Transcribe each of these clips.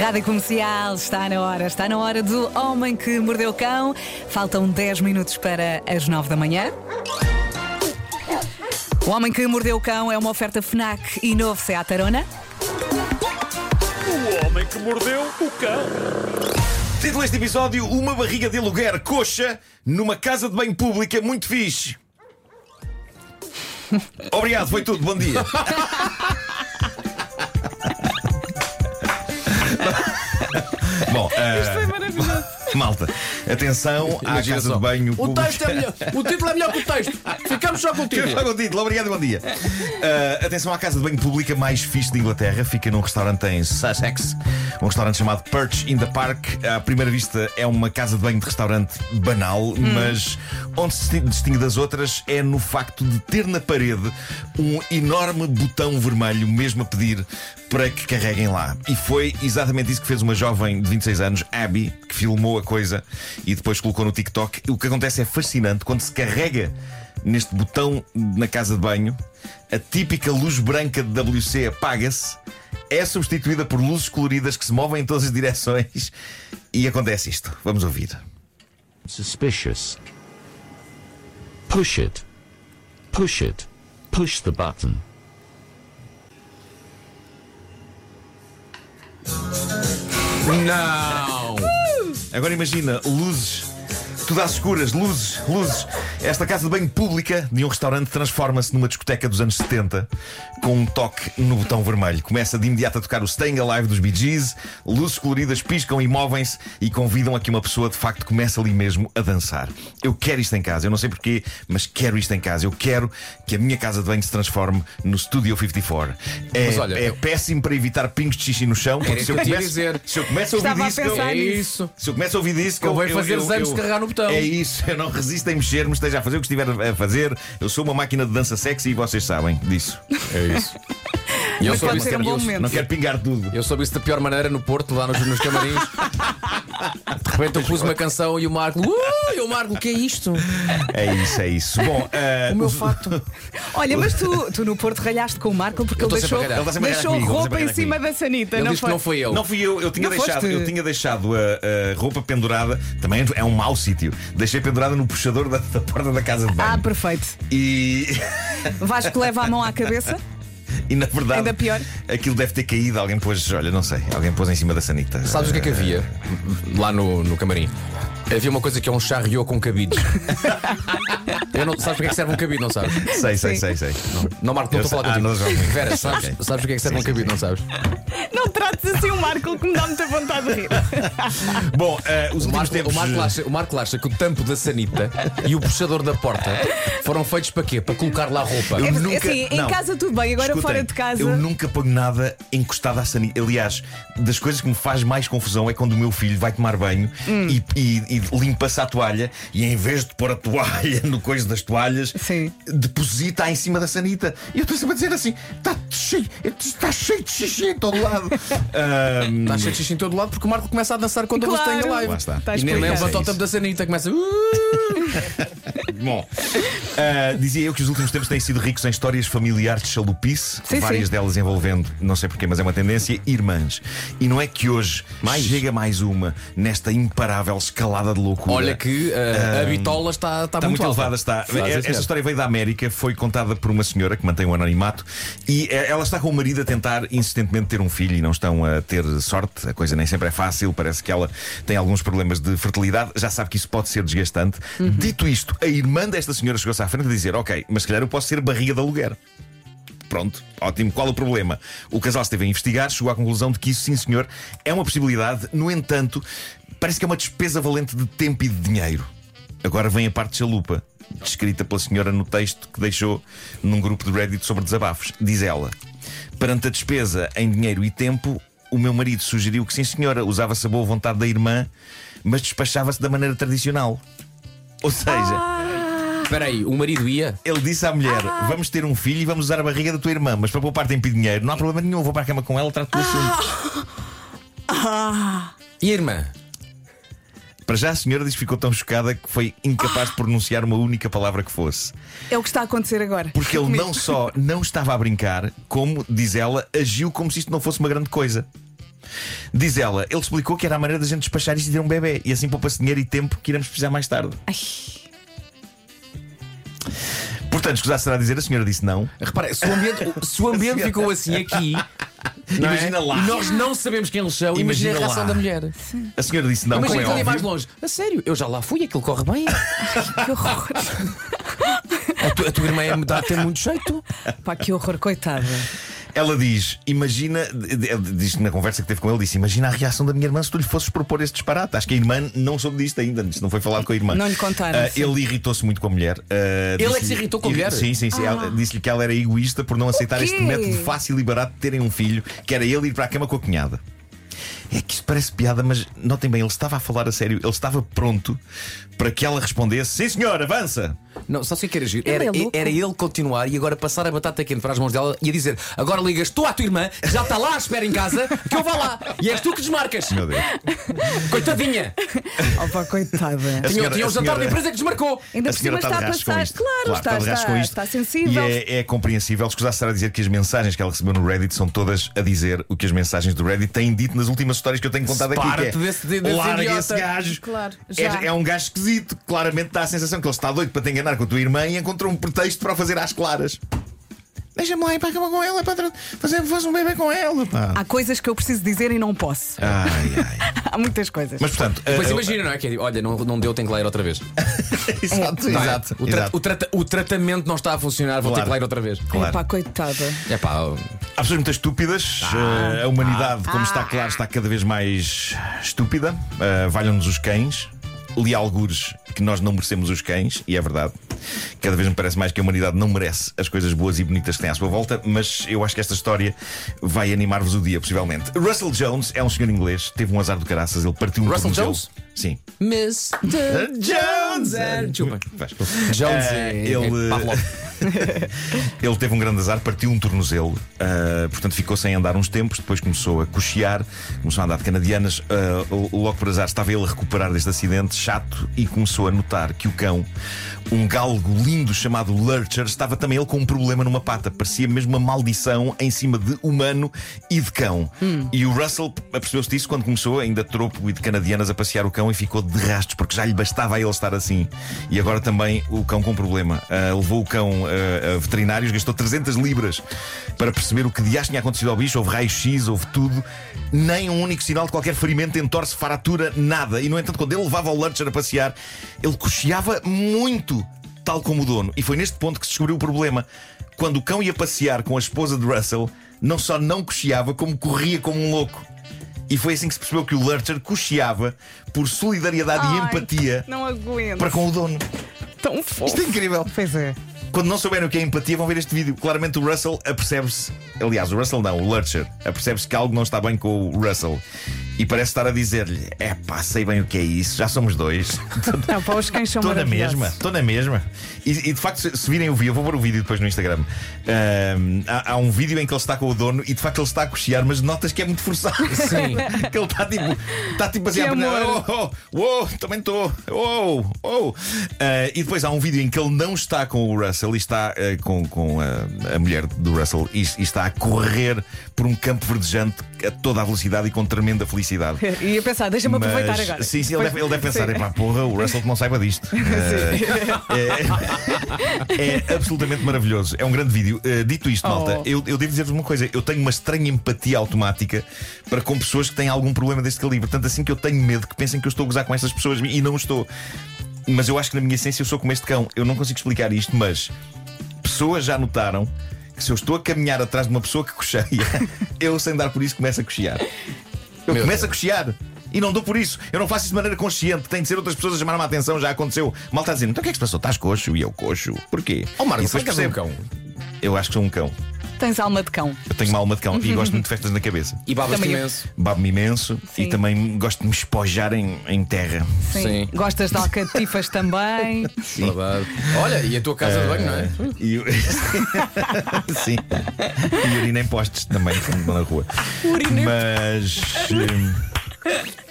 Rádio Comercial está na hora, está na hora do Homem que Mordeu o Cão. Faltam 10 minutos para as 9 da manhã. O Homem que Mordeu o Cão é uma oferta FNAC e novo Seat Arona. O homem que mordeu o cão. Título deste episódio: Uma barriga de aluguer coxa numa casa de banho pública muito fixe. Obrigado, foi tudo. Bom dia. Bom, eh, maravilhoso. Malta, atenção à Imagina casa só. de banho O pública. texto é melhor. O título é melhor que o texto. Ficamos só com o título. só com o título. Obrigado e bom dia. Uh, atenção à casa de banho pública mais fixe de Inglaterra. Fica num restaurante em Sussex. Um restaurante chamado Perch in the Park. À primeira vista é uma casa de banho de restaurante banal, mas onde se distingue das outras é no facto de ter na parede um enorme botão vermelho, mesmo a pedir para que carreguem lá. E foi exatamente isso que fez uma jovem de 26 anos, Abby, que filmou a coisa e depois colocou no TikTok. O que acontece é fascinante quando se carrega neste botão na casa de banho, a típica luz branca de WC apaga-se, é substituída por luzes coloridas que se movem em todas as direções e acontece isto. Vamos ouvir. Suspicious. Push it. Push it. Push the button. Não. Agora imagina, luzes. Tudo às escuras, luzes, luzes. Esta casa de banho pública de um restaurante transforma-se numa discoteca dos anos 70 com um toque no botão vermelho. Começa de imediato a tocar o Staying Alive dos Bee Gees, luzes coloridas piscam e movem-se e convidam a que uma pessoa de facto comece ali mesmo a dançar. Eu quero isto em casa, eu não sei porquê, mas quero isto em casa. Eu quero que a minha casa de banho se transforme no Studio 54. É, Mas olha, é eu- péssimo para evitar pingos de xixi no chão, porque Era se eu, isso começo, dizer. se eu começo a ouvir Estava a isso, eu- É isso. se eu começo a ouvir Convém eu- fazer eu- anos eu- de carregar no botão. É isso, eu não resisto em mexer-me, esteja a fazer o que estiver a fazer. Eu sou uma máquina de dança sexy e vocês sabem disso. É isso. E eu soube isso um bom momento. Não quero pingar tudo. Eu soube isso da pior maneira no Porto, lá nos, nos camarins. De repente eu pus uma canção e o Marco. Ui, o Marco, o que é isto? É isso, é isso. Bom, eh, O meu fato. Olha, mas tu, tu no Porto ralhaste com o Marco porque ele deixou. Ele a deixou comigo, ele roupa em cima da sanita. Ele não foi? não foi eu. Não fui eu, eu tinha Não deixado, foste? eu tinha deixado a, a roupa pendurada, também é um mau sítio. Deixei pendurada no puxador da, da porta da casa de banho. Ah, perfeito. E, Vasco leva a mão à cabeça. e na verdade, Ainda pior. aquilo deve ter caído. Alguém pôs, olha, não sei, alguém pôs em cima da sanita. Sabes o que é que havia lá no, no camarim? Havia uma coisa que é um charriot com cabides. Eu não, sabes para que é que serve um cabide, não sabes? Sei, sei, Sim. sei, sei. Não, Marco, não Eu estou a falar sei- ah, contigo. não, já ouvi. Vera, sabes, Ok. sabes o que é que serve um cabide, não sabes? Não trates assim o Marco que me dá muita vontade de rir. Bom, eh, os O últimos Marco, tempos. o, Marco acha, o Marco acha que o tampo da sanita e o puxador da porta foram feitos para quê? Para colocar lá roupa. Eu É, nunca- assim, em não. casa tudo bem, agora Escutem, fora de casa. Eu nunca ponho nada encostado à sanita. Aliás, das coisas que me faz mais confusão é quando o meu filho vai tomar banho Hum. e, e- e limpa-se a toalha e em vez de pôr a toalha no coisa das toalhas, Sim. deposita em cima da sanita. E eu estou sempre a dizer assim: está cheio, está cheio de xixi em todo lado. Está cheio de xixi em todo lado porque o Marco começa a dançar quando Claro. ele está em live. Lá está. Está E nem É o tampo da sanita, começa. "Uh". Bom, ah, dizia eu que os últimos tempos têm sido ricos em histórias familiares de chalupice, Sim, várias sim. delas envolvendo, não sei porquê, mas é uma tendência, irmãs. E não é que hoje chega mais uma nesta imparável escalada de loucura. Olha que uh, a bitola está, está, Está muito, elevada, está. Está, sim, Esta história veio da América, foi contada por uma senhora que mantém o anonimato e eh, ela está com o marido a tentar insistentemente ter um filho e não estão a ter sorte. A coisa nem sempre é fácil, parece que ela tem alguns problemas de fertilidade. Já sabe que isso pode ser desgastante. Dito isto, a irmã desta senhora chegou-se à frente a dizer: Ok, mas se calhar eu posso ser barriga de aluguer. Pronto, ótimo. Qual o problema? O casal esteve a investigar, chegou à conclusão de que isso, sim senhor, é uma possibilidade. No entanto, parece que é uma despesa valente de tempo e de dinheiro. Agora vem a parte de chalupa, descrita pela senhora no texto que deixou num grupo de Reddit sobre desabafos. Diz ela: Perante a despesa em dinheiro e tempo, o meu marido sugeriu que, sim senhora, usava-se a boa vontade da irmã, mas despachava-se da maneira tradicional. Ou seja. Espera aí, o marido ia? Ele disse à mulher: Vamos ter um filho e vamos usar a barriga da tua irmã, mas para poupar tempo e dinheiro, não há problema nenhum, vou para a cama com ela, trato do assunto. E a irmã? Para já a senhora diz que ficou tão chocada que foi incapaz de pronunciar uma única palavra que fosse. É o que está a acontecer agora. Porque ele não só não estava a brincar, como, diz ela, agiu como se isto não fosse uma grande coisa. Diz ela, ele explicou que era a maneira da gente despachar isto e ter um bebê. E assim poupa-se dinheiro e tempo que iremos precisar mais tarde. Ai, Portanto, escusar será dizer, a senhora disse não. Repara, se o ambiente, se o ambiente ficou assim aqui. Não é? Imagina lá. E nós não sabemos quem eles são. Imagina, Imagina a reação lá. da mulher. A senhora disse não, Imagina como é ali mais óbvio. longe. A sério, eu já lá fui, aquilo corre bem. que horror. A, tu- a tua irmã é, dá, tem muito jeito. Pá, que horror, coitada. Ela diz: Imagina, diz na conversa que teve com ele, disse: Imagina a reação da minha irmã se tu lhe fosses propor este disparate. Acho que a irmã não soube disto ainda, isto não foi falado com a irmã. Não lhe contaram, Ah, sim. ele irritou-se muito com a mulher. Ah, Ele é que se irritou com a mulher? Sim, sim, sim. Ela- Disse-lhe que ela era egoísta por não aceitar este método fácil e barato de terem um filho, que era ele ir para a cama com a cunhada. É que isto parece piada, mas notem bem, ele estava a falar a sério, ele estava pronto para que ela respondesse: Sim, senhor, avança. Não, só sei que era giro. Ele Era, é louco. era ele continuar e agora passar a batata quente para as mãos dela e a dizer: Agora ligas tu à tua irmã, que já está lá à espera em casa, que eu vá lá. E és tu que desmarcas. Meu Deus. Coitadinha. Opa, coitada. A Tinha, senhora- tinha a o jantar senhora- da empresa que desmarcou. Ainda a por cima senhora está está a passar. isto. Claro, está, de rascos está, com isto. está sensível. E é, é compreensível. Escusar será dizer que as mensagens que ela recebeu no Reddit são todas a dizer o que as mensagens do Reddit têm dito nas últimas histórias que eu tenho contado aqui. Que é, desse- desse Larga idiota." esse gajo. Claro, É, já. é um gajo esquisito. Claramente dá a sensação que ele está doido para te enganar com a tua irmã e encontrou um pretexto para o fazer às claras. Deixa-me lá ir para a cama com ela para fazer, fazer um bebê com ela. Pá. Há coisas que eu preciso dizer e não posso. Ai, ai. Há muitas coisas. Mas portanto. Pois a- imagina, não é? Que é, olha, não, não deu, tem que lá ir outra vez. exato, Não é? exato. O, tra- exato. o trata- o tratamento não está a funcionar, vou ter Claro. que lá ir outra vez. Claro. Epá, coitada. É pá, Há pessoas muito estúpidas. Ah. Uh, a humanidade, como está claro, está cada vez mais estúpida. Uh, Valham-nos os cães. Li algures que nós não merecemos os cães, e é verdade. Cada vez me parece mais que a humanidade não merece as coisas boas e bonitas que tem à sua volta, mas eu acho que esta história vai animar-vos o dia, possivelmente. Russell Jones é um senhor inglês, teve um azar do caraças, ele partiu um Russell. Jones? Sim. Miss Jones! Jones é, ele-. Ele teve um grande azar, partiu um tornozelo, ah, portanto ficou sem andar uns tempos, depois começou a cochear, começou a andar de canadianas. ah, logo por azar estava ele a recuperar deste acidente chato e começou a notar que o cão, um galgo lindo chamado Lurcher, estava também ele com um problema numa pata. Parecia mesmo uma maldição em cima de humano e de cão. E o Russell apercebeu-se disso quando começou, ainda tropo e de canadianas, a passear o cão e ficou de rastos, porque já lhe bastava a ele estar assim. E agora também o cão com problema. Ah, levou o cão ah, a veterinários, gastou 300 libras para perceber o que dias tinha acontecido ao bicho. Houve raio-x, houve tudo. Nem um único sinal de qualquer ferimento, entorse, fratura, nada. E no entanto, quando ele levava o Lurcher a passear, ele cocheava muito, tal como o dono. E foi neste ponto que se descobriu o problema. Quando o cão ia passear com a esposa de Russell, não só não cocheava, como corria como um louco. E foi assim que se percebeu que o Lurcher cocheava por solidariedade e Ai, empatia Não aguento. para com o dono. Tão fofo. Isto é incrível. Pois é. Quando não souberem o que é empatia, vão ver este vídeo. Claramente o Russell apercebe-se. Aliás, o Russell não, o Lurcher. Apercebe-se que algo não está bem com o Russell. E parece estar a dizer-lhe: É pá, sei bem o que é isso, já somos dois. Não, pá, os cães são Estou na mesma, estou na mesma. E, e, de facto, se, virem o vídeo, eu vou pôr o vídeo depois no Instagram. Ahm, há, há um vídeo em que ele está com o dono e de facto ele está a cochear, mas notas que é muito forçado. Sim. que ele está tipo, está tipo assim Que a amor. oh, oh, oh, também estou. Oh, oh. Ah, e depois há um vídeo em que ele não está com o Russell e está ah, com, com a, a mulher do Russell e, e está a correr por um campo verdejante a toda a velocidade e com tremenda felicidade. E ia pensar, deixa-me aproveitar agora. Sim, sim, ele deve, ele deve pensar. "Epá, porra, o Russell que não saiba disto. É, é absolutamente maravilhoso. É um grande vídeo. Uh, dito isto, malta, Oh. eu, eu devo dizer-vos uma coisa: eu tenho uma estranha empatia automática para com pessoas que têm algum problema deste calibre. Tanto assim que eu tenho medo que pensem que eu estou a gozar com essas pessoas e não estou. Mas eu acho que na minha essência eu sou como este cão. Eu não consigo explicar isto, mas pessoas já notaram que se eu estou a caminhar atrás de uma pessoa que cocheia, eu sem dar por isso começo a cochear. Eu Meu começo Deus. a cochear. E não dou por isso. Eu não faço isso de maneira consciente. Tem de ser outras pessoas a chamar-me a atenção. Já aconteceu. Mal está dizendo, então o que é que se passou? Estás coxo? E eu coxo. Porquê? Ó Marco, depois será que és um percebo. cão? Eu acho que sou um cão. Tens alma de cão. Eu tenho uma alma de cão e gosto muito de festas na cabeça. E babas Também eu. imenso. Babo-me imenso Sim. e também gosto de me espojar em, em terra. Sim. Sim. Gostas de alcatifas também. Verdade. Olha, e a tua casa de banho, não é? E eu- Sim. E urina em postes também, quando vou na rua. Urina em Mas. hum,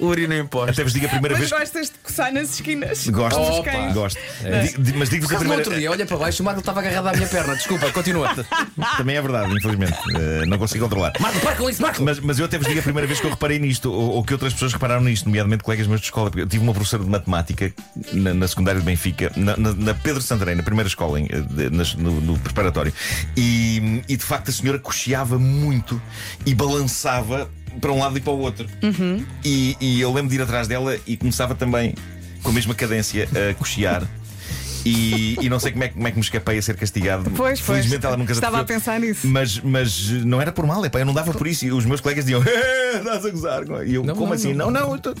Urina em pós. Até vos digo a primeira Mas vez. gostas de coçar nas esquinas? Gosto, Dos Opa. cães. gosto. Di- di- Mas digo-vos a acaso, no primeira outro dia, olha para baixo, o Marco estava agarrado à minha perna. Desculpa, continua. Também é verdade, infelizmente. Eh, não consigo controlar. Marco, para com isso, Marco! Mas, mas eu até vos digo a primeira vez que eu reparei nisto, ou, ou que outras pessoas repararam nisto, nomeadamente colegas meus de escola. porque Eu tive uma professora de matemática na, na secundária de Benfica, na, na- na Pedro Santarém, na primeira escola, em, eh, de- nas- no, no preparatório. E, e de facto a senhora cocheava muito e balançava para um lado e para o outro. E, e eu lembro de ir atrás dela e começava também com a mesma cadência a cochear. E, e não sei como é, que- como é que me escapei a ser castigado. Pois, pois. Felizmente ela nunca Estava a pensar nisso. Mas, mas não era por mal, epá, eu não dava por isso. E os meus colegas diziam, "Eh, estás a gozar. E eu, Não, como não, assim? não. Não, não. eu tô-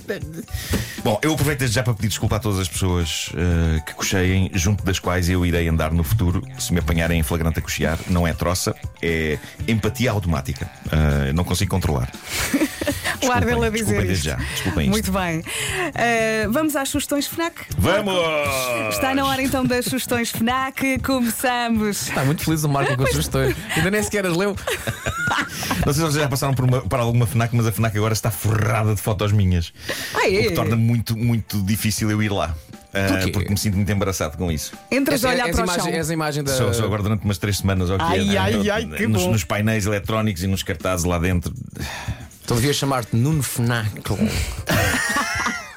Bom, eu aproveito desde já para pedir desculpa a todas as pessoas eh, que cocheiem, junto das quais eu irei andar no futuro, se me apanharem em flagrante a cochear. Não é troça, é empatia automática. Eh, não consigo controlar. O ar dele a Desculpem, dizer desculpem isto. já. Desculpem isto. Muito bem. Ah, vamos às sugestões FNAC? Vamos! Está na hora então das sugestões FNAC. Começamos. Está muito feliz o Marco com as sugestões. Ainda nem sequer as leu. Não sei se vocês já passaram por, uma- por alguma FNAC, mas a FNAC agora está forrada de fotos minhas. Ah, é? O que torna muito, muito difícil eu ir lá. Porquê? porque me sinto muito embaraçado com isso. Entras a olhar para o imagem, chão. és a imagem da. Só, só agora durante umas três semanas ou o que Ai, é, né? ai, No- ai, que nos, bom. nos painéis eletrónicos e nos cartazes lá dentro. Então devia chamar-te Nuno Fenacle.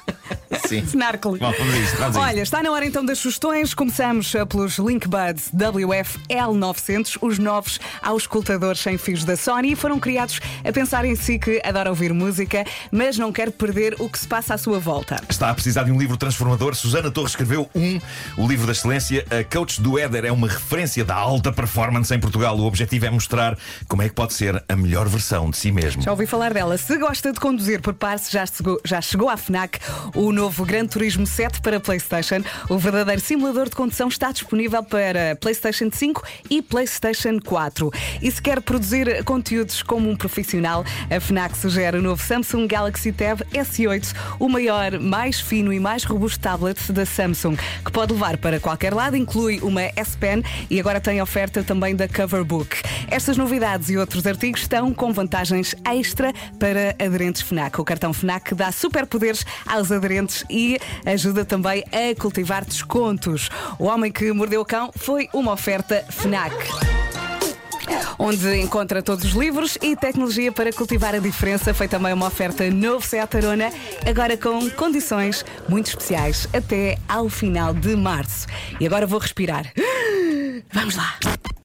Sim. Snarkle. Bom, vamos a isto, vamos a Olha, está na hora então das sugestões. Começamos eh, pelos Linkbuds WF L900, os novos auscultadores sem fios da Sony. Foram criados a pensar em si que adora ouvir música, mas não quer perder o que se passa à sua volta. Está a precisar de um livro transformador. Susana Torres escreveu um, o livro da excelência. A coach do Éder é uma referência da alta performance em Portugal. O objetivo é mostrar como é que pode ser a melhor versão de si mesmo. Já ouvi falar dela. Se gosta de conduzir, prepare-se, já chegou, já chegou à FNAC o novo Gran Turismo 7 para PlayStation. O verdadeiro simulador de condução está disponível para PlayStation 5 e PlayStation 4. E se quer produzir conteúdos como um profissional, a FNAC sugere o novo Samsung Galaxy Tab S8, o maior, mais fino e mais robusto tablet da Samsung, que pode levar para qualquer lado, inclui uma S Pen e agora tem oferta também da Coverbook. Estas novidades e outros artigos estão com vantagens extra para aderentes FNAC. O cartão FNAC dá superpoderes aos aderentes e ajuda também a cultivar descontos. O Homem que Mordeu o Cão foi uma oferta FNAC. Onde encontra todos os livros e tecnologia para cultivar a diferença. Foi também uma oferta novo Seat Arona, agora com condições muito especiais até ao final de março. E agora vou respirar. Vamos lá.